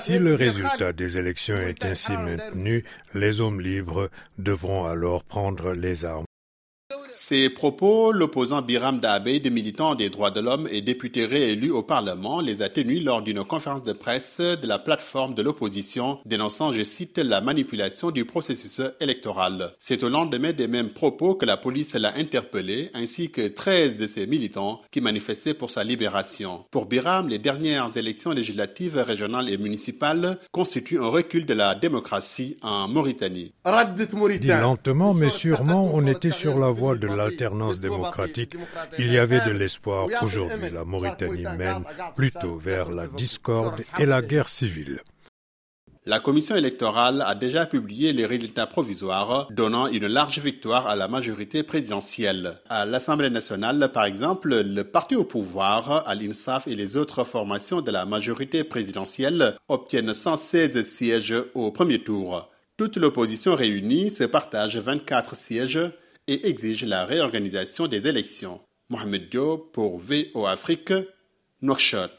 Si le résultat des élections est ainsi maintenu, les hommes libres devront alors prendre les armes. Ces propos, l'opposant Biram Dabé, des militants des droits de l'homme et député réélu au Parlement, les a tenus lors d'une conférence de presse de la plateforme de l'opposition, dénonçant, je cite, la manipulation du processus électoral. C'est au lendemain des mêmes propos que la police l'a interpellé, ainsi que 13 de ses militants qui manifestaient pour sa libération. Pour Biram, les dernières élections législatives régionales et municipales constituent un recul de la démocratie en Mauritanie. Dit lentement mais sûrement, on était sur la voie de l'alternance démocratique, il y avait de l'espoir qu'aujourd'hui la Mauritanie mène plutôt vers la discorde et la guerre civile. La commission électorale a déjà publié les résultats provisoires, donnant une large victoire à la majorité présidentielle. À l'Assemblée nationale, par exemple, le parti au pouvoir, Al-Insaf et les autres formations de la majorité présidentielle obtiennent 116 sièges au premier tour. Toute l'opposition réunie se partage 24 sièges et exige la réorganisation des élections. Mohamed Diop pour VO Afrique, Nouakchott.